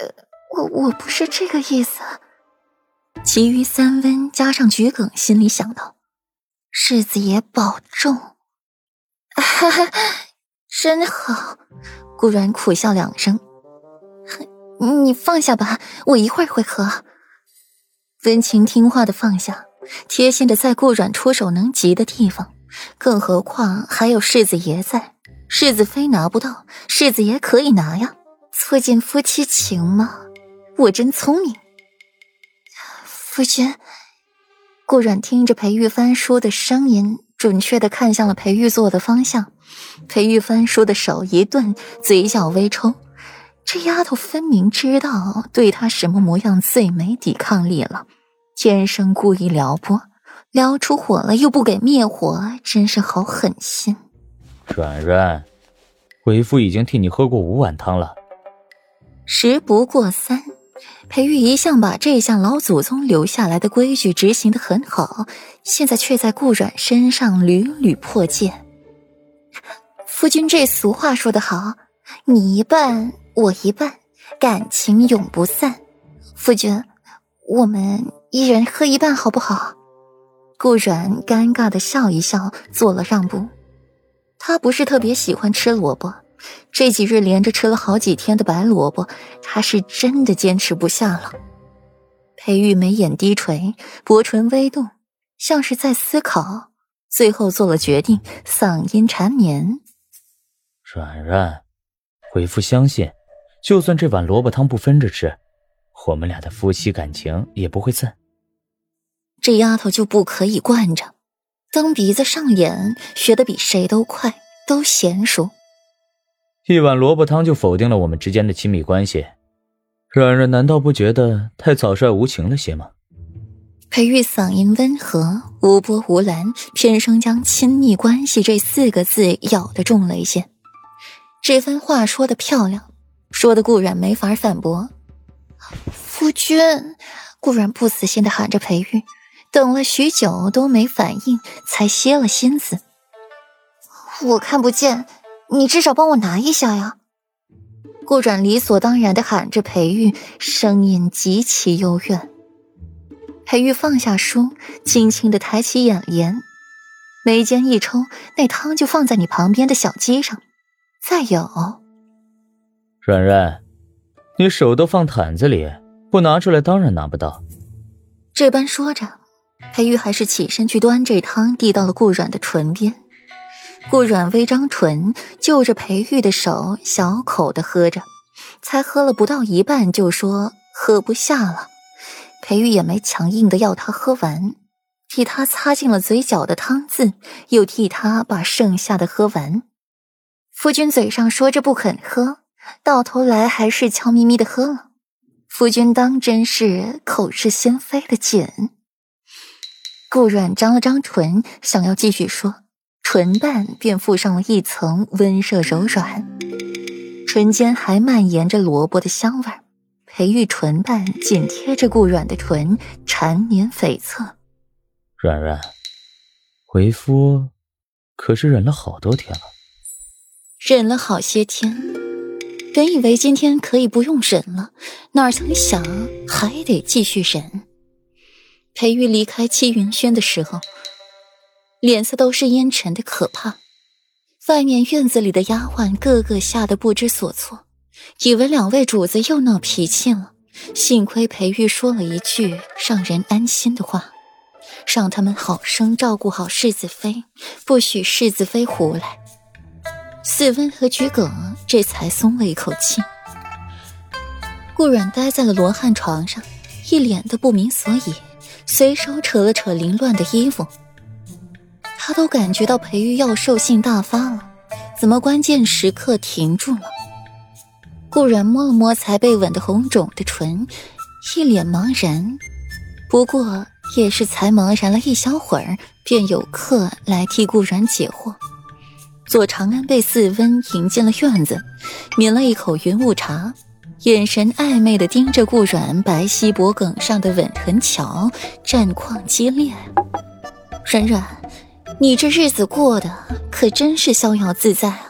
呃我我不是这个意思。其余三温加上桔梗心里想到：世子爷保重。哈哈，真好。顾然苦笑两声：“你放下吧，我一会儿会喝。”温情听话的放下，贴心的在顾阮出手能及的地方。更何况还有世子爷在，世子妃拿不到，世子爷可以拿呀，促进夫妻情吗。我真聪明。夫君，顾阮听着裴玉翻书的声音，准确的看向了裴玉坐的方向。裴玉翻书的手一顿，嘴角微抽。这丫头分明知道对他什么模样最没抵抗力了，天生故意撩拨，撩出火了又不给灭火，真是好狠心。软软，为夫已经替你喝过五碗汤了。时不过三，裴玉一向把这项老祖宗留下来的规矩执行的很好，现在却在顾软身上屡屡破戒。夫君这俗话说得好，你一半我一半，感情永不散。夫君，我们一人喝一半好不好？顾软尴尬的笑一笑，做了让步。他不是特别喜欢吃萝卜，这几日连着吃了好几天的白萝卜，他是真的坚持不下了。裴玉眉眼低垂，薄唇微动，像是在思考，最后做了决定，嗓音缠绵。软软，为夫相信，就算这碗萝卜汤不分着吃，我们俩的夫妻感情也不会散。这丫头就不可以惯着，蹬鼻子上眼，学的比谁都快，都娴熟。一碗萝卜汤就否定了我们之间的亲密关系，软软难道不觉得太草率无情了些吗？裴玉嗓音温和，无波无澜，偏生将亲密关系这四个字咬得重了一些。这番话说的漂亮，说的顾然没法反驳。夫君，顾然不死心的喊着裴玉，等了许久都没反应，才歇了心思。我看不见，你至少帮我拿一下呀！顾然理所当然的喊着裴玉，声音极其幽怨。裴玉放下书，轻轻的抬起眼帘，眉间一抽，那汤就放在你旁边的小鸡上。再有，软软，你手都放毯子里，不拿出来当然拿不到。这般说着，裴玉还是起身去端这汤，递到了顾软的唇边。顾软微张唇，就着裴玉的手，小口的喝着，才喝了不到一半，就说喝不下了。裴玉也没强硬的要他喝完，替他擦净了嘴角的汤渍，又替他把剩下的喝完。夫君嘴上说着不肯喝，到头来还是悄咪咪的喝了。夫君当真是口是心非的紧。顾软张了张唇，想要继续说，唇瓣便附上了一层温热柔软，唇间还蔓延着萝卜的香味儿。裴玉唇瓣紧贴着顾软的唇，缠绵悱恻。软软，为夫可是忍了好多天了。忍了好些天，本以为今天可以不用忍了，哪曾想还得继续忍。裴玉离开戚云轩的时候，脸色都是阴沉的可怕。外面院子里的丫鬟个个吓得不知所措，以为两位主子又闹脾气了。幸亏裴玉说了一句让人安心的话，让他们好生照顾好世子妃，不许世子妃胡来。四温和桔梗这才松了一口气。顾阮呆在了罗汉床上，一脸的不明所以，随手扯了扯凌乱的衣服。他都感觉到裴玉要兽性大发了，怎么关键时刻停住了？顾然摸了摸才被吻得红肿的唇，一脸茫然。不过也是才茫然了一小会儿，便有客来替顾然解惑。左长安被四温迎进了院子，抿了一口云雾茶，眼神暧昧的盯着顾然白皙脖颈上的吻痕瞧，战况激烈。软软，你这日子过得可真是逍遥自在啊！